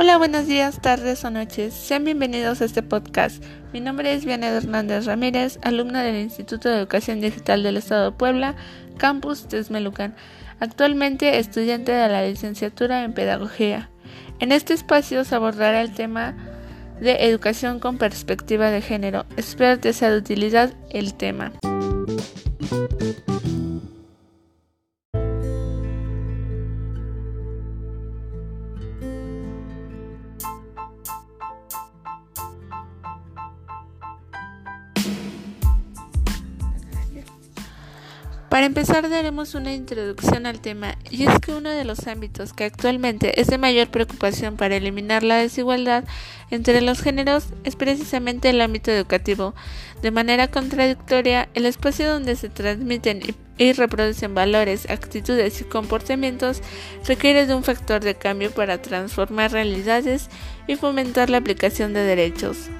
Hola, buenos días, tardes o noches. Sean bienvenidos a este podcast. Mi nombre es Vianey Hernández Ramírez, alumna del Instituto de Educación Digital del Estado de Puebla, Campus Tesmelucan. Actualmente estudiante de la licenciatura en Pedagogía. En este espacio se abordará el tema de educación con perspectiva de género. Espero que sea de utilidad el tema. Para empezar daremos una introducción al tema y es que uno de los ámbitos que actualmente es de mayor preocupación para eliminar la desigualdad entre los géneros es precisamente el ámbito educativo. De manera contradictoria, el espacio donde se transmiten y reproducen valores, actitudes y comportamientos requiere de un factor de cambio para transformar realidades y fomentar la aplicación de derechos.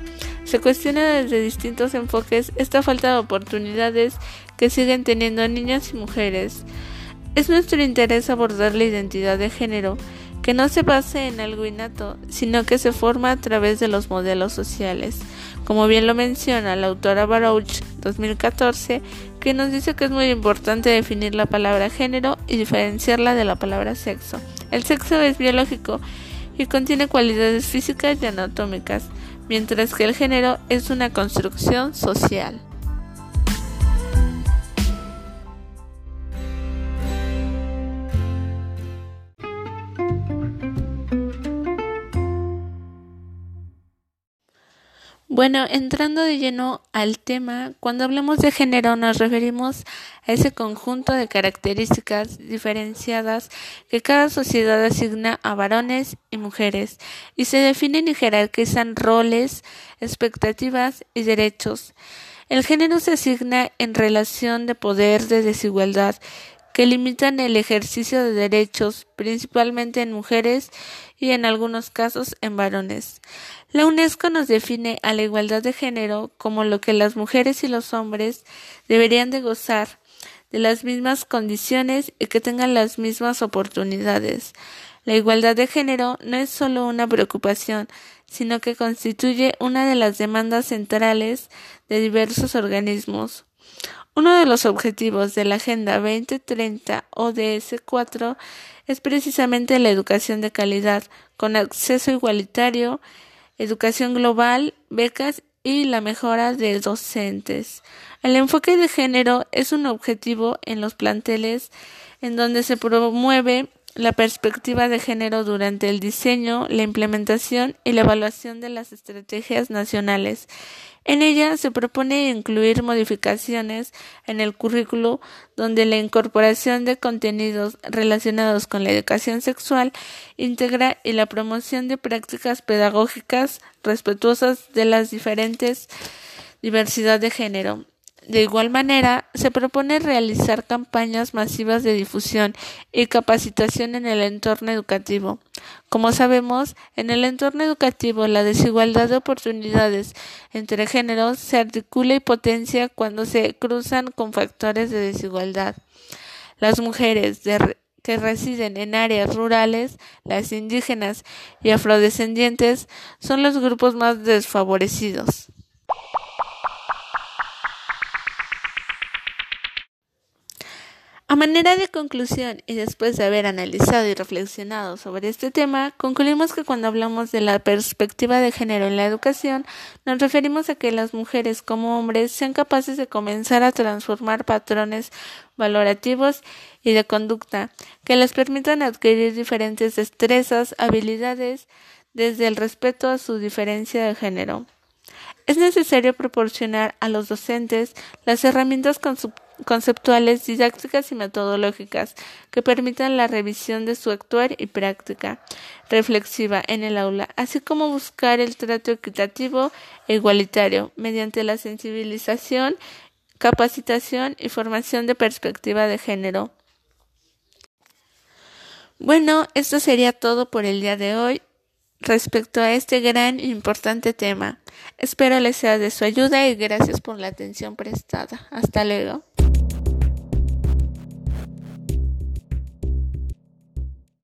Se cuestiona desde distintos enfoques esta falta de oportunidades que siguen teniendo niñas y mujeres. Es nuestro interés abordar la identidad de género, que no se base en algo innato, sino que se forma a través de los modelos sociales, como bien lo menciona la autora Barouch 2014, que nos dice que es muy importante definir la palabra género y diferenciarla de la palabra sexo. El sexo es biológico y contiene cualidades físicas y anatómicas, mientras que el género es una construcción social. Bueno, entrando de lleno al tema, cuando hablamos de género nos referimos a ese conjunto de características diferenciadas que cada sociedad asigna a varones y mujeres y se definen y jerarquizan roles, expectativas y derechos. El género se asigna en relación de poder de desigualdad que limitan el ejercicio de derechos, principalmente en mujeres y en algunos casos en varones. La UNESCO nos define a la igualdad de género como lo que las mujeres y los hombres deberían de gozar de las mismas condiciones y que tengan las mismas oportunidades. La igualdad de género no es solo una preocupación, sino que constituye una de las demandas centrales de diversos organismos. Uno de los objetivos de la Agenda 2030 ODS 4 es precisamente la educación de calidad, con acceso igualitario, educación global, becas y la mejora de docentes. El enfoque de género es un objetivo en los planteles en donde se promueve la perspectiva de género durante el diseño, la implementación y la evaluación de las estrategias nacionales. En ella se propone incluir modificaciones en el currículo donde la incorporación de contenidos relacionados con la educación sexual integra y la promoción de prácticas pedagógicas respetuosas de las diferentes diversidad de género. De igual manera, se propone realizar campañas masivas de difusión y capacitación en el entorno educativo. Como sabemos, en el entorno educativo la desigualdad de oportunidades entre géneros se articula y potencia cuando se cruzan con factores de desigualdad. Las mujeres que residen en áreas rurales, las indígenas y afrodescendientes son los grupos más desfavorecidos. A manera de conclusión y después de haber analizado y reflexionado sobre este tema, concluimos que cuando hablamos de la perspectiva de género en la educación, nos referimos a que las mujeres como hombres sean capaces de comenzar a transformar patrones valorativos y de conducta que les permitan adquirir diferentes destrezas, habilidades, desde el respeto a su diferencia de género. Es necesario proporcionar a los docentes las herramientas con conceptuales, didácticas y metodológicas que permitan la revisión de su actuar y práctica reflexiva en el aula, así como buscar el trato equitativo e igualitario mediante la sensibilización, capacitación y formación de perspectiva de género. Bueno, esto sería todo por el día de hoy respecto a este gran e importante tema. Espero les sea de su ayuda y gracias por la atención prestada. Hasta luego.